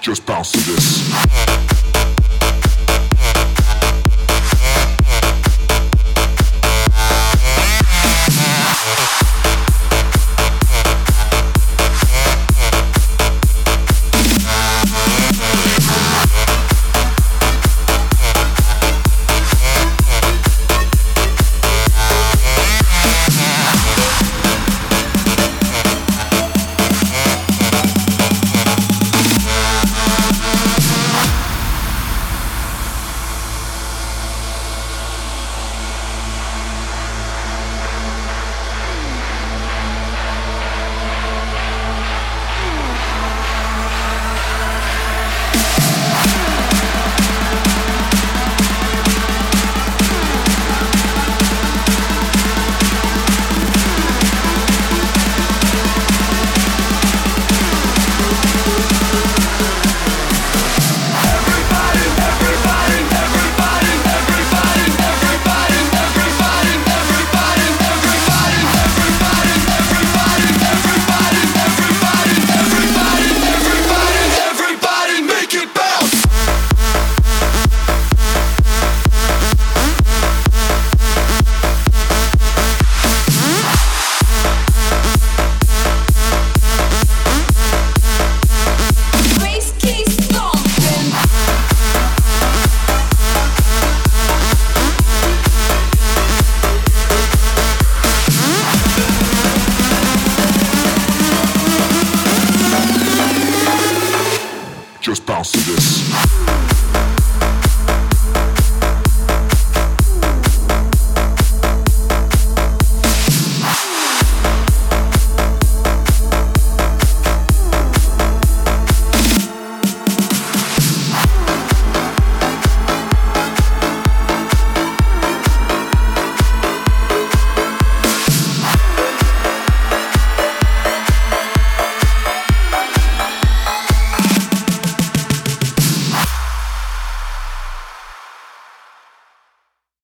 Just bounce to this. Just bounce to this.